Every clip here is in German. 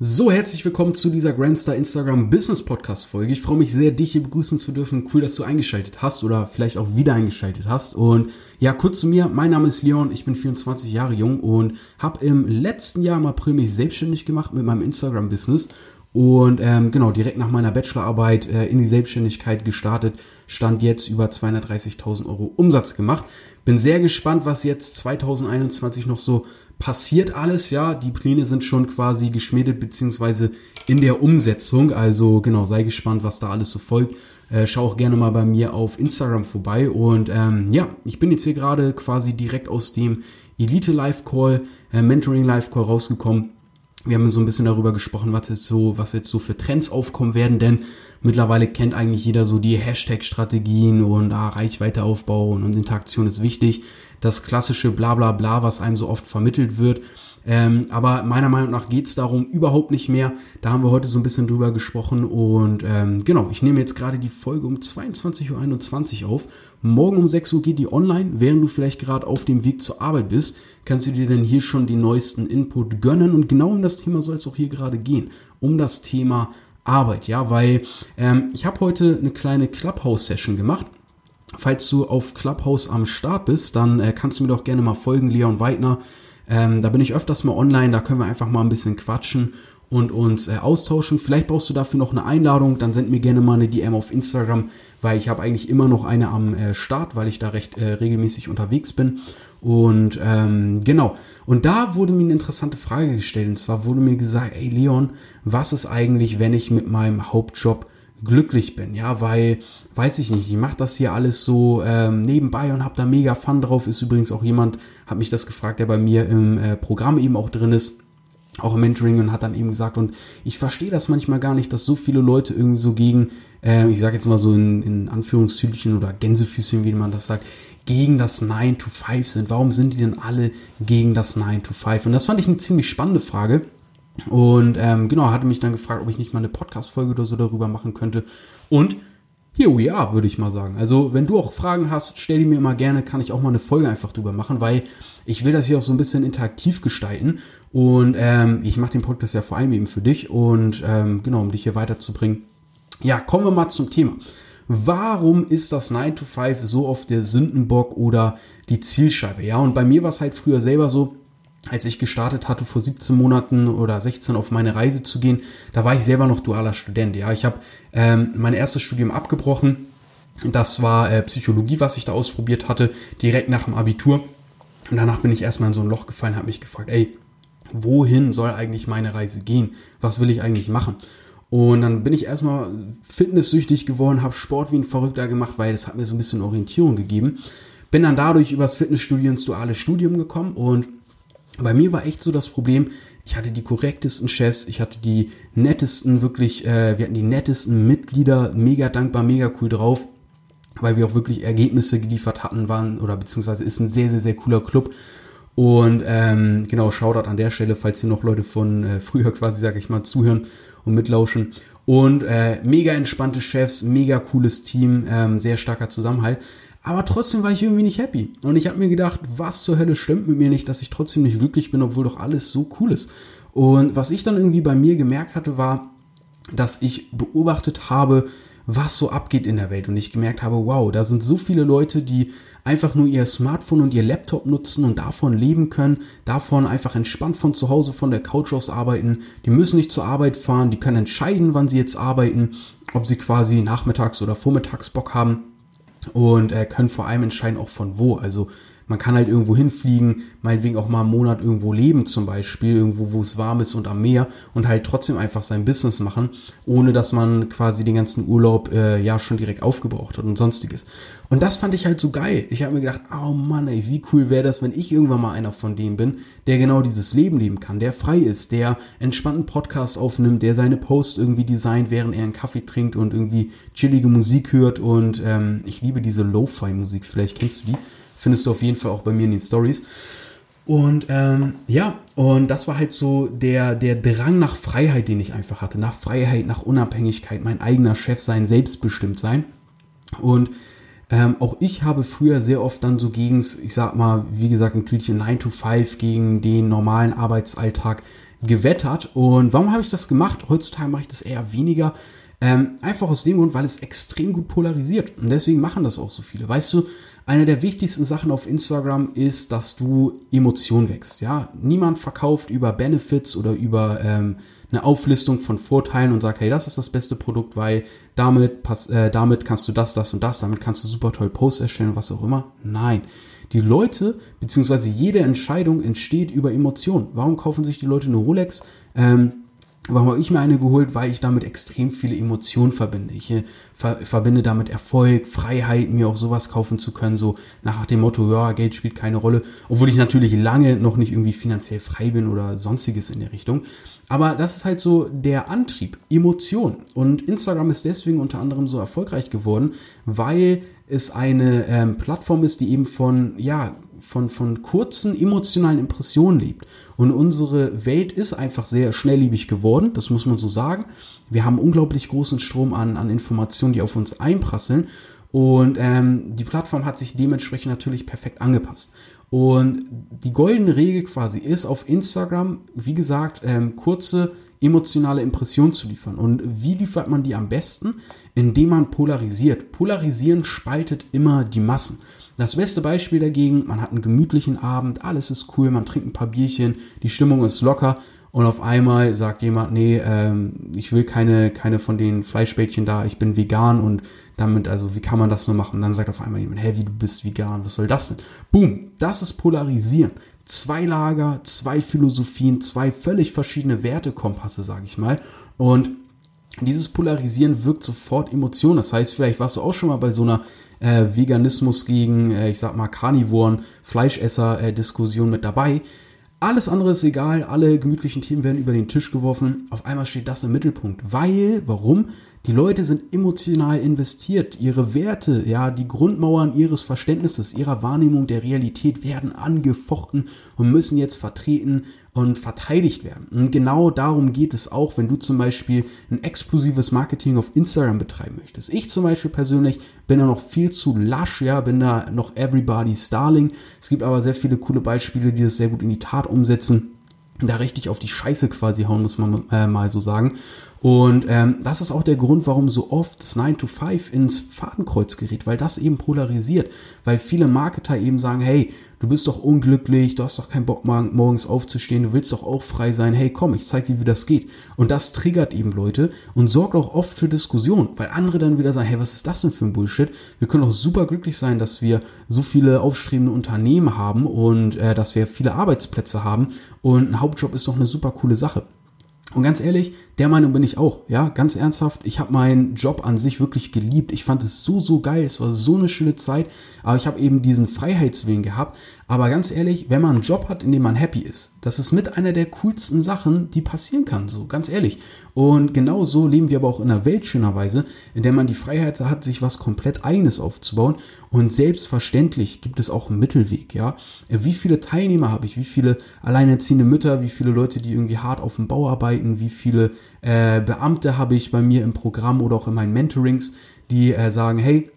So, herzlich willkommen zu dieser Gramstar Instagram Business Podcast Folge. Ich freue mich sehr, dich hier begrüßen zu dürfen. Cool, dass du eingeschaltet hast oder vielleicht auch wieder eingeschaltet hast. Und ja, kurz zu mir. Mein Name ist Leon. Ich bin 24 Jahre jung und habe im letzten Jahr im April mich selbstständig gemacht mit meinem Instagram Business. Und ähm, genau, direkt nach meiner Bachelorarbeit äh, in die Selbstständigkeit gestartet, stand jetzt über 230.000 Euro Umsatz gemacht. Bin sehr gespannt, was jetzt 2021 noch so passiert alles, ja. Die Pläne sind schon quasi geschmiedet beziehungsweise in der Umsetzung. Also genau, sei gespannt, was da alles so folgt. Äh, schau auch gerne mal bei mir auf Instagram vorbei. Und ähm, ja, ich bin jetzt hier gerade quasi direkt aus dem Elite Live Call, äh, Mentoring Live Call rausgekommen. Wir haben so ein bisschen darüber gesprochen, was jetzt so, was jetzt so für Trends aufkommen werden, denn mittlerweile kennt eigentlich jeder so die Hashtag-Strategien und ah, Reichweite aufbauen und Interaktion ist wichtig das klassische Blablabla, Bla, Bla, was einem so oft vermittelt wird. Ähm, aber meiner Meinung nach geht es darum überhaupt nicht mehr. Da haben wir heute so ein bisschen drüber gesprochen. Und ähm, genau, ich nehme jetzt gerade die Folge um 22.21 Uhr auf. Morgen um 6 Uhr geht die online. Während du vielleicht gerade auf dem Weg zur Arbeit bist, kannst du dir dann hier schon den neuesten Input gönnen. Und genau um das Thema soll es auch hier gerade gehen. Um das Thema Arbeit, ja, weil ähm, ich habe heute eine kleine Clubhouse-Session gemacht Falls du auf Clubhouse am Start bist, dann äh, kannst du mir doch gerne mal folgen, Leon Weidner. Ähm, da bin ich öfters mal online, da können wir einfach mal ein bisschen quatschen und uns äh, austauschen. Vielleicht brauchst du dafür noch eine Einladung, dann send mir gerne mal eine DM auf Instagram, weil ich habe eigentlich immer noch eine am äh, Start, weil ich da recht äh, regelmäßig unterwegs bin. Und ähm, genau, und da wurde mir eine interessante Frage gestellt. Und zwar wurde mir gesagt, ey Leon, was ist eigentlich, wenn ich mit meinem Hauptjob glücklich bin, ja, weil, weiß ich nicht, ich mache das hier alles so ähm, nebenbei und habe da mega Fun drauf. Ist übrigens auch jemand, hat mich das gefragt, der bei mir im äh, Programm eben auch drin ist, auch im Mentoring und hat dann eben gesagt, und ich verstehe das manchmal gar nicht, dass so viele Leute irgendwie so gegen, äh, ich sage jetzt mal so in, in Anführungszügchen oder Gänsefüßchen, wie man das sagt, gegen das 9 to 5 sind. Warum sind die denn alle gegen das 9 to 5? Und das fand ich eine ziemlich spannende Frage. Und ähm, genau, hatte mich dann gefragt, ob ich nicht mal eine Podcast-Folge oder so darüber machen könnte. Und here we are, würde ich mal sagen. Also, wenn du auch Fragen hast, stell die mir immer gerne, kann ich auch mal eine Folge einfach drüber machen, weil ich will das hier auch so ein bisschen interaktiv gestalten. Und ähm, ich mache den Podcast ja vor allem eben für dich und ähm, genau, um dich hier weiterzubringen. Ja, kommen wir mal zum Thema. Warum ist das 9 to 5 so oft der Sündenbock oder die Zielscheibe? Ja, und bei mir war es halt früher selber so, als ich gestartet hatte, vor 17 Monaten oder 16 auf meine Reise zu gehen, da war ich selber noch dualer Student. Ja, ich habe ähm, mein erstes Studium abgebrochen. Das war äh, Psychologie, was ich da ausprobiert hatte, direkt nach dem Abitur. Und danach bin ich erstmal in so ein Loch gefallen, habe mich gefragt, ey, wohin soll eigentlich meine Reise gehen? Was will ich eigentlich machen? Und dann bin ich erstmal fitnesssüchtig geworden, habe Sport wie ein Verrückter gemacht, weil das hat mir so ein bisschen Orientierung gegeben. Bin dann dadurch übers Fitnessstudio ins duale Studium gekommen und bei mir war echt so das Problem, ich hatte die korrektesten Chefs, ich hatte die nettesten, wirklich, äh, wir hatten die nettesten Mitglieder, mega dankbar, mega cool drauf, weil wir auch wirklich Ergebnisse geliefert hatten, waren oder beziehungsweise ist ein sehr, sehr, sehr cooler Club. Und ähm, genau, Shoutout an der Stelle, falls hier noch Leute von äh, früher quasi, sage ich mal, zuhören und mitlauschen. Und äh, mega entspannte Chefs, mega cooles Team, ähm, sehr starker Zusammenhalt. Aber trotzdem war ich irgendwie nicht happy. Und ich habe mir gedacht, was zur Hölle stimmt mit mir nicht, dass ich trotzdem nicht glücklich bin, obwohl doch alles so cool ist. Und was ich dann irgendwie bei mir gemerkt hatte, war, dass ich beobachtet habe, was so abgeht in der Welt. Und ich gemerkt habe, wow, da sind so viele Leute, die einfach nur ihr Smartphone und ihr Laptop nutzen und davon leben können, davon einfach entspannt von zu Hause, von der Couch aus arbeiten. Die müssen nicht zur Arbeit fahren, die können entscheiden, wann sie jetzt arbeiten, ob sie quasi nachmittags oder vormittags Bock haben und äh, können vor allem entscheiden auch von wo. Also man kann halt irgendwo hinfliegen, meinetwegen auch mal einen Monat irgendwo leben zum Beispiel, irgendwo, wo es warm ist und am Meer und halt trotzdem einfach sein Business machen, ohne dass man quasi den ganzen Urlaub äh, ja schon direkt aufgebraucht hat und sonstiges. Und das fand ich halt so geil. Ich habe mir gedacht, oh Mann, ey, wie cool wäre das, wenn ich irgendwann mal einer von denen bin, der genau dieses Leben leben kann, der frei ist, der entspannten Podcast aufnimmt, der seine Posts irgendwie designt, während er einen Kaffee trinkt und irgendwie chillige Musik hört und ähm, ich liebe diese Lo-Fi-Musik, vielleicht kennst du die. Findest du auf jeden Fall auch bei mir in den Stories. Und ähm, ja, und das war halt so der, der Drang nach Freiheit, den ich einfach hatte. Nach Freiheit, nach Unabhängigkeit, mein eigener Chef sein, selbstbestimmt sein. Und ähm, auch ich habe früher sehr oft dann so gegen, ich sag mal, wie gesagt, natürlich 9 to 5 gegen den normalen Arbeitsalltag gewettert. Und warum habe ich das gemacht? Heutzutage mache ich das eher weniger. Ähm, einfach aus dem Grund, weil es extrem gut polarisiert. Und deswegen machen das auch so viele. Weißt du, eine der wichtigsten Sachen auf Instagram ist, dass du Emotionen wächst. Ja, niemand verkauft über Benefits oder über ähm, eine Auflistung von Vorteilen und sagt, hey, das ist das beste Produkt, weil damit, pass, äh, damit kannst du das, das und das, damit kannst du super toll Posts erstellen, was auch immer. Nein. Die Leute, beziehungsweise jede Entscheidung entsteht über Emotionen. Warum kaufen sich die Leute eine Rolex? Ähm, Warum habe ich mir eine geholt? Weil ich damit extrem viele Emotionen verbinde. Ich äh, ver verbinde damit Erfolg, Freiheit, mir auch sowas kaufen zu können, so nach dem Motto, ja, Geld spielt keine Rolle. Obwohl ich natürlich lange noch nicht irgendwie finanziell frei bin oder sonstiges in der Richtung. Aber das ist halt so der Antrieb, Emotion. Und Instagram ist deswegen unter anderem so erfolgreich geworden, weil es eine ähm, Plattform ist, die eben von, ja, von, von kurzen emotionalen Impressionen lebt. Und unsere Welt ist einfach sehr schnelllebig geworden, das muss man so sagen. Wir haben unglaublich großen Strom an, an Informationen, die auf uns einprasseln. Und ähm, die Plattform hat sich dementsprechend natürlich perfekt angepasst. Und die goldene Regel quasi ist auf Instagram, wie gesagt, ähm, kurze emotionale Impressionen zu liefern. Und wie liefert man die am besten? Indem man polarisiert. Polarisieren spaltet immer die Massen. Das beste Beispiel dagegen, man hat einen gemütlichen Abend, alles ist cool, man trinkt ein paar Bierchen, die Stimmung ist locker und auf einmal sagt jemand, nee, ähm, ich will keine, keine von den Fleischbällchen da, ich bin vegan und damit, also wie kann man das nur machen? Und dann sagt auf einmal jemand, hä, wie du bist vegan, was soll das denn? Boom, das ist Polarisieren. Zwei Lager, zwei Philosophien, zwei völlig verschiedene Wertekompasse, sage ich mal. Und dieses Polarisieren wirkt sofort Emotionen. Das heißt, vielleicht warst du auch schon mal bei so einer äh, Veganismus gegen, äh, ich sag mal, Karnivoren, Fleischesser-Diskussion äh, mit dabei. Alles andere ist egal, alle gemütlichen Themen werden über den Tisch geworfen. Auf einmal steht das im Mittelpunkt. Weil, warum? Die Leute sind emotional investiert. Ihre Werte, ja, die Grundmauern ihres Verständnisses, ihrer Wahrnehmung der Realität werden angefochten und müssen jetzt vertreten und verteidigt werden. Und genau darum geht es auch, wenn du zum Beispiel ein explosives Marketing auf Instagram betreiben möchtest. Ich zum Beispiel persönlich bin da noch viel zu lasch, ja, bin da noch everybody's darling. Es gibt aber sehr viele coole Beispiele, die das sehr gut in die Tat umsetzen da richtig auf die Scheiße quasi hauen, muss man äh, mal so sagen. Und ähm, das ist auch der Grund, warum so oft das 9 to 5 ins Fadenkreuz gerät, weil das eben polarisiert. Weil viele Marketer eben sagen, hey, du bist doch unglücklich, du hast doch keinen Bock morgens aufzustehen, du willst doch auch frei sein, hey komm, ich zeig dir, wie das geht. Und das triggert eben Leute und sorgt auch oft für Diskussion, weil andere dann wieder sagen, hey, was ist das denn für ein Bullshit? Wir können doch super glücklich sein, dass wir so viele aufstrebende Unternehmen haben und äh, dass wir viele Arbeitsplätze haben und ein Hauptjob ist doch eine super coole Sache. Und ganz ehrlich, der Meinung bin ich auch. Ja, ganz ernsthaft. Ich habe meinen Job an sich wirklich geliebt. Ich fand es so, so geil. Es war so eine schöne Zeit. Aber ich habe eben diesen Freiheitswillen gehabt. Aber ganz ehrlich, wenn man einen Job hat, in dem man happy ist, das ist mit einer der coolsten Sachen, die passieren kann. So, ganz ehrlich. Und genau so leben wir aber auch in einer Welt schönerweise, in der man die Freiheit hat, sich was komplett eigenes aufzubauen. Und selbstverständlich gibt es auch einen Mittelweg. Ja, wie viele Teilnehmer habe ich? Wie viele alleinerziehende Mütter? Wie viele Leute, die irgendwie hart auf dem Bau arbeiten? Wie viele äh, Beamte habe ich bei mir im Programm oder auch in meinen Mentorings, die äh, sagen, hey,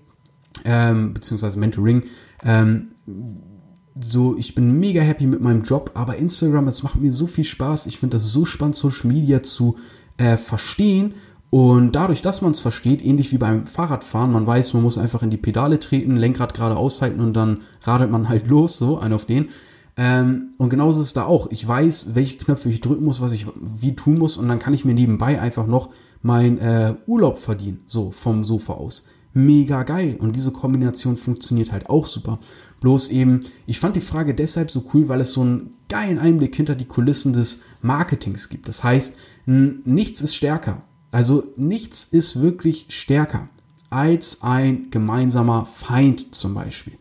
ähm, beziehungsweise Mentoring, ähm, so, ich bin mega happy mit meinem Job, aber Instagram, es macht mir so viel Spaß. Ich finde das so spannend, Social Media zu äh, verstehen. Und dadurch, dass man es versteht, ähnlich wie beim Fahrradfahren, man weiß, man muss einfach in die Pedale treten, Lenkrad gerade aushalten und dann radelt man halt los, so, ein auf den. Ähm, und genauso ist es da auch. Ich weiß, welche Knöpfe ich drücken muss, was ich wie tun muss und dann kann ich mir nebenbei einfach noch mein äh, Urlaub verdienen, so vom Sofa aus. Mega geil. Und diese Kombination funktioniert halt auch super. Bloß eben, ich fand die Frage deshalb so cool, weil es so einen geilen Einblick hinter die Kulissen des Marketings gibt. Das heißt, nichts ist stärker. Also nichts ist wirklich stärker als ein gemeinsamer Feind zum Beispiel.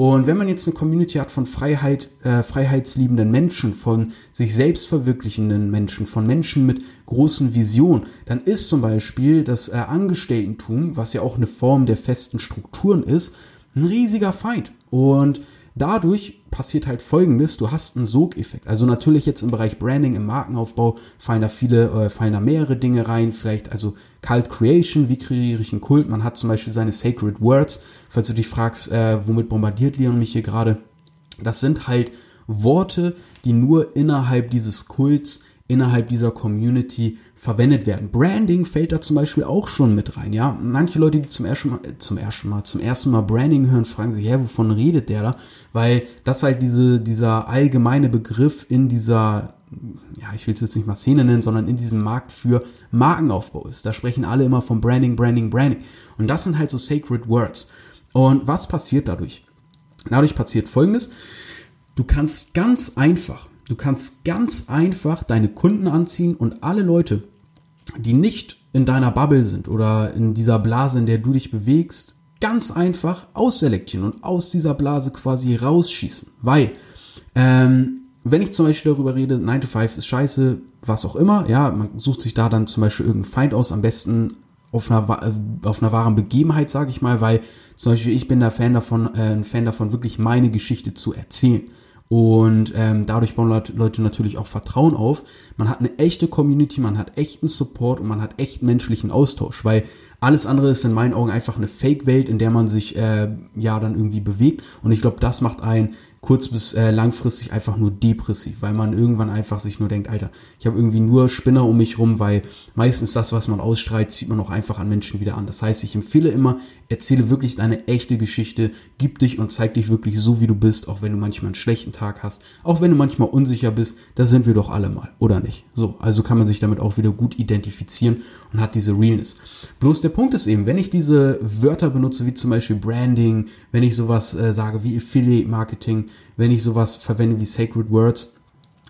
Und wenn man jetzt eine Community hat von Freiheit, äh, freiheitsliebenden Menschen, von sich selbst verwirklichenden Menschen, von Menschen mit großen Visionen, dann ist zum Beispiel das äh, Angestelltentum, was ja auch eine Form der festen Strukturen ist, ein riesiger Feind. Und dadurch passiert halt folgendes, du hast einen Sogeffekt. Also natürlich jetzt im Bereich Branding, im Markenaufbau fallen da viele, äh, fallen da mehrere Dinge rein, vielleicht also Cult Creation, wie kreiere ich einen Kult? Man hat zum Beispiel seine Sacred Words, falls du dich fragst, äh, womit bombardiert Leon mich hier gerade. Das sind halt Worte, die nur innerhalb dieses Kults innerhalb dieser Community verwendet werden. Branding fällt da zum Beispiel auch schon mit rein, ja. Manche Leute, die zum ersten Mal, zum ersten Mal, zum ersten Mal Branding hören, fragen sich, hä, wovon redet der da? Weil das halt diese, dieser allgemeine Begriff in dieser, ja, ich will es jetzt nicht mal Szene nennen, sondern in diesem Markt für Markenaufbau ist. Da sprechen alle immer von Branding, Branding, Branding. Und das sind halt so sacred words. Und was passiert dadurch? Dadurch passiert Folgendes. Du kannst ganz einfach, du kannst ganz einfach deine Kunden anziehen und alle Leute, die nicht in deiner Bubble sind oder in dieser Blase, in der du dich bewegst, ganz einfach ausselektieren und aus dieser Blase quasi rausschießen. Weil, ähm, wenn ich zum Beispiel darüber rede, 9 to 5 ist scheiße, was auch immer, ja, man sucht sich da dann zum Beispiel irgendeinen Feind aus, am besten auf einer, äh, auf einer wahren Begebenheit, sage ich mal, weil zum Beispiel ich bin da Fan davon, äh, ein Fan davon, wirklich meine Geschichte zu erzählen. Und ähm, dadurch bauen Leute natürlich auch Vertrauen auf. Man hat eine echte Community, man hat echten Support und man hat echt menschlichen Austausch, weil alles andere ist in meinen Augen einfach eine Fake-Welt, in der man sich äh, ja dann irgendwie bewegt. Und ich glaube, das macht einen kurz bis äh, langfristig einfach nur depressiv, weil man irgendwann einfach sich nur denkt, Alter, ich habe irgendwie nur Spinner um mich rum, weil meistens das, was man ausstrahlt, zieht man auch einfach an Menschen wieder an. Das heißt, ich empfehle immer, erzähle wirklich deine echte Geschichte, gib dich und zeig dich wirklich so, wie du bist, auch wenn du manchmal einen schlechten Tag hast, auch wenn du manchmal unsicher bist, da sind wir doch alle mal, oder nicht? So, also kann man sich damit auch wieder gut identifizieren und hat diese Realness. Bloß der Punkt ist eben, wenn ich diese Wörter benutze, wie zum Beispiel Branding, wenn ich sowas äh, sage wie Affiliate Marketing, wenn ich sowas verwende wie Sacred Words,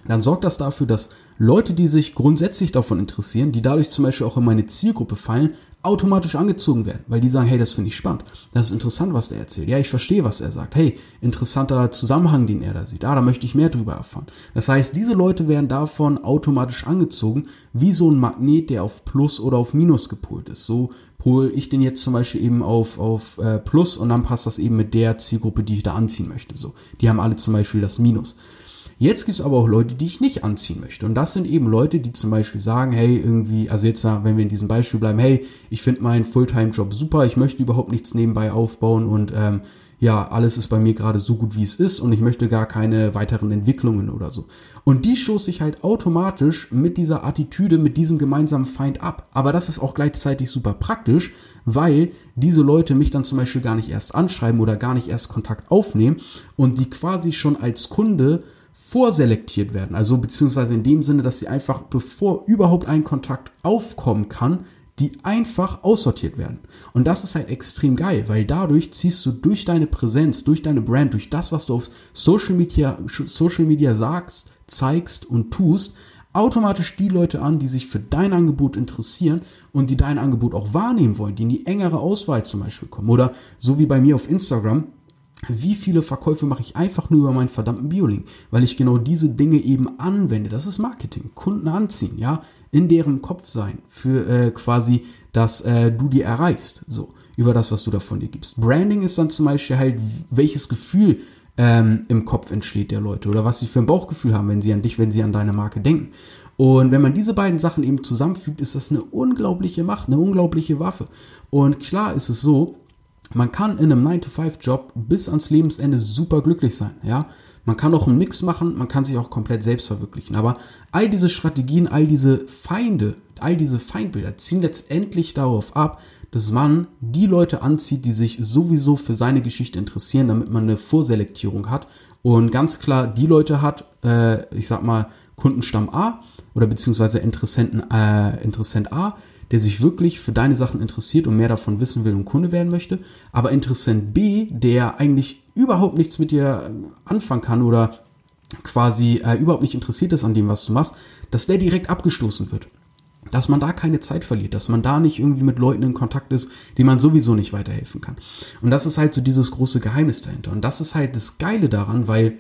dann sorgt das dafür, dass Leute, die sich grundsätzlich davon interessieren, die dadurch zum Beispiel auch in meine Zielgruppe fallen, automatisch angezogen werden, weil die sagen, hey, das finde ich spannend, das ist interessant, was der erzählt. Ja, ich verstehe, was er sagt. Hey, interessanter Zusammenhang, den er da sieht. Ah, da möchte ich mehr drüber erfahren. Das heißt, diese Leute werden davon automatisch angezogen, wie so ein Magnet, der auf Plus oder auf Minus gepolt ist. So pole ich den jetzt zum Beispiel eben auf, auf äh, Plus und dann passt das eben mit der Zielgruppe, die ich da anziehen möchte. So, die haben alle zum Beispiel das Minus. Jetzt gibt es aber auch Leute, die ich nicht anziehen möchte. Und das sind eben Leute, die zum Beispiel sagen, hey, irgendwie, also jetzt, wenn wir in diesem Beispiel bleiben, hey, ich finde meinen Fulltime-Job super, ich möchte überhaupt nichts nebenbei aufbauen und ähm, ja, alles ist bei mir gerade so gut, wie es ist und ich möchte gar keine weiteren Entwicklungen oder so. Und die stoße ich halt automatisch mit dieser Attitüde, mit diesem gemeinsamen Feind ab. Aber das ist auch gleichzeitig super praktisch, weil diese Leute mich dann zum Beispiel gar nicht erst anschreiben oder gar nicht erst Kontakt aufnehmen und die quasi schon als Kunde vorselektiert werden. Also beziehungsweise in dem Sinne, dass sie einfach, bevor überhaupt ein Kontakt aufkommen kann, die einfach aussortiert werden. Und das ist halt extrem geil, weil dadurch ziehst du durch deine Präsenz, durch deine Brand, durch das, was du auf Social Media, Social Media sagst, zeigst und tust, automatisch die Leute an, die sich für dein Angebot interessieren und die dein Angebot auch wahrnehmen wollen, die in die engere Auswahl zum Beispiel kommen. Oder so wie bei mir auf Instagram, wie viele Verkäufe mache ich einfach nur über meinen verdammten Biolink, weil ich genau diese Dinge eben anwende. Das ist Marketing, Kunden anziehen, ja, in deren Kopf sein für äh, quasi, dass äh, du die erreichst, so über das, was du davon dir gibst. Branding ist dann zum Beispiel halt, welches Gefühl ähm, im Kopf entsteht der Leute oder was sie für ein Bauchgefühl haben, wenn sie an dich, wenn sie an deine Marke denken. Und wenn man diese beiden Sachen eben zusammenfügt, ist das eine unglaubliche Macht, eine unglaubliche Waffe. Und klar ist es so, man kann in einem 9-to-5-Job bis ans Lebensende super glücklich sein, ja. Man kann auch einen Mix machen, man kann sich auch komplett selbst verwirklichen. Aber all diese Strategien, all diese Feinde, all diese Feindbilder ziehen letztendlich darauf ab, dass man die Leute anzieht, die sich sowieso für seine Geschichte interessieren, damit man eine Vorselektierung hat und ganz klar die Leute hat, äh, ich sag mal, Kundenstamm A oder beziehungsweise Interessenten, äh, Interessent A, der sich wirklich für deine Sachen interessiert und mehr davon wissen will und Kunde werden möchte, aber Interessent B, der eigentlich überhaupt nichts mit dir äh, anfangen kann oder quasi äh, überhaupt nicht interessiert ist an dem, was du machst, dass der direkt abgestoßen wird. Dass man da keine Zeit verliert, dass man da nicht irgendwie mit Leuten in Kontakt ist, denen man sowieso nicht weiterhelfen kann. Und das ist halt so dieses große Geheimnis dahinter. Und das ist halt das Geile daran, weil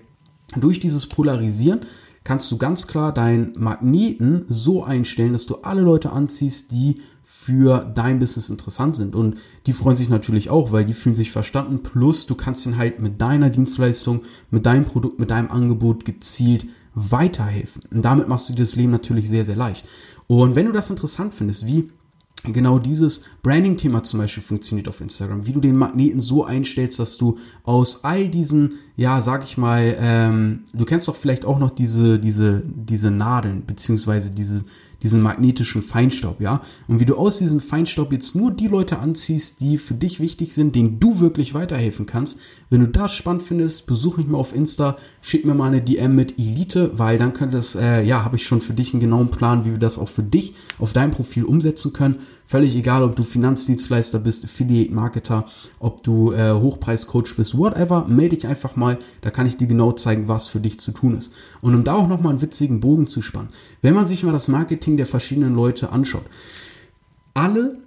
durch dieses Polarisieren kannst du ganz klar deinen Magneten so einstellen, dass du alle Leute anziehst, die für dein Business interessant sind. Und die freuen sich natürlich auch, weil die fühlen sich verstanden. Plus, du kannst ihnen halt mit deiner Dienstleistung, mit deinem Produkt, mit deinem Angebot gezielt weiterhelfen. Und damit machst du dir das Leben natürlich sehr, sehr leicht. Und wenn du das interessant findest, wie genau dieses Branding-Thema zum Beispiel funktioniert auf Instagram, wie du den Magneten so einstellst, dass du aus all diesen, ja, sag ich mal, ähm, du kennst doch vielleicht auch noch diese, diese, diese Nadeln, beziehungsweise diese, diesen magnetischen Feinstaub, ja. Und wie du aus diesem Feinstaub jetzt nur die Leute anziehst, die für dich wichtig sind, denen du wirklich weiterhelfen kannst. Wenn du das spannend findest, besuch mich mal auf Insta, schick mir mal eine DM mit Elite, weil dann könnte das, äh, ja, habe ich schon für dich einen genauen Plan, wie wir das auch für dich auf deinem Profil umsetzen können. Völlig egal, ob du Finanzdienstleister bist, Affiliate-Marketer, ob du äh, Hochpreis-Coach bist, whatever, melde dich einfach mal, da kann ich dir genau zeigen, was für dich zu tun ist. Und um da auch nochmal einen witzigen Bogen zu spannen, wenn man sich mal das Marketing der verschiedenen Leute anschaut, alle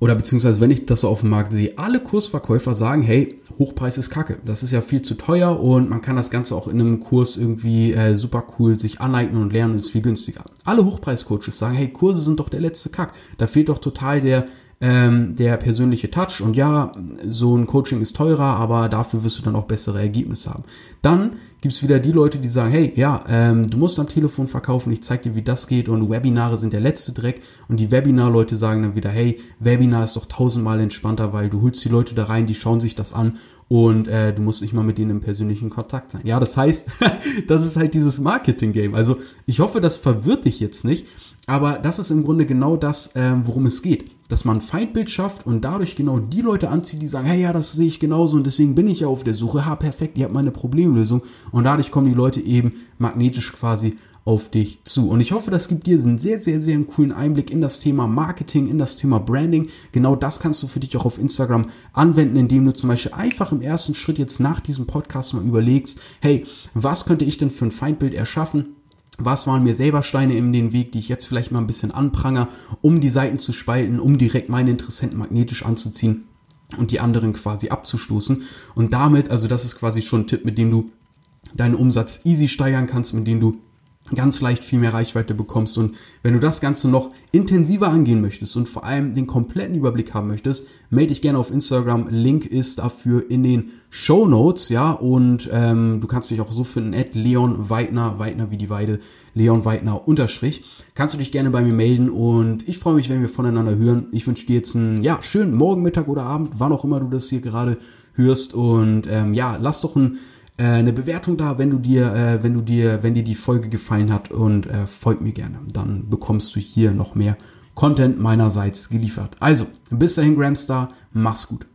oder beziehungsweise wenn ich das so auf dem Markt sehe, alle Kursverkäufer sagen, hey, Hochpreis ist kacke, das ist ja viel zu teuer und man kann das Ganze auch in einem Kurs irgendwie äh, super cool sich aneignen und lernen, ist viel günstiger. Alle Hochpreiscoaches sagen, hey, Kurse sind doch der letzte Kack, da fehlt doch total der ähm, der persönliche Touch und ja, so ein Coaching ist teurer, aber dafür wirst du dann auch bessere Ergebnisse haben. Dann gibt's wieder die Leute, die sagen, hey, ja, ähm, du musst am Telefon verkaufen, ich zeig dir, wie das geht und Webinare sind der letzte Dreck und die Webinar-Leute sagen dann wieder, hey, Webinar ist doch tausendmal entspannter, weil du holst die Leute da rein, die schauen sich das an und äh, du musst nicht mal mit denen im persönlichen Kontakt sein. Ja, das heißt, das ist halt dieses Marketing-Game. Also ich hoffe, das verwirrt dich jetzt nicht, aber das ist im Grunde genau das, ähm, worum es geht dass man ein Feindbild schafft und dadurch genau die Leute anzieht, die sagen, hey, ja, das sehe ich genauso und deswegen bin ich ja auf der Suche. Ha, perfekt, ihr habt meine Problemlösung. Und dadurch kommen die Leute eben magnetisch quasi auf dich zu. Und ich hoffe, das gibt dir einen sehr, sehr, sehr coolen Einblick in das Thema Marketing, in das Thema Branding. Genau das kannst du für dich auch auf Instagram anwenden, indem du zum Beispiel einfach im ersten Schritt jetzt nach diesem Podcast mal überlegst, hey, was könnte ich denn für ein Feindbild erschaffen? Was waren mir selber Steine in den Weg, die ich jetzt vielleicht mal ein bisschen anpranger, um die Seiten zu spalten, um direkt meine Interessenten magnetisch anzuziehen und die anderen quasi abzustoßen. Und damit, also das ist quasi schon ein Tipp, mit dem du deinen Umsatz easy steigern kannst, mit dem du ganz leicht viel mehr Reichweite bekommst. Und wenn du das Ganze noch intensiver angehen möchtest und vor allem den kompletten Überblick haben möchtest, melde dich gerne auf Instagram. Link ist dafür in den Show Notes, ja. Und ähm, du kannst mich auch so finden, at Leon Weidner, Weidner wie die Weide, Leon Weidner unterstrich. Kannst du dich gerne bei mir melden und ich freue mich, wenn wir voneinander hören. Ich wünsche dir jetzt einen, ja, schönen Morgen, Mittag oder Abend, wann auch immer du das hier gerade hörst. Und ähm, ja, lass doch ein äh, eine Bewertung da, wenn du dir, äh, wenn du dir, wenn dir die Folge gefallen hat und äh, folg mir gerne. Dann bekommst du hier noch mehr Content meinerseits geliefert. Also, bis dahin, Gramstar, mach's gut.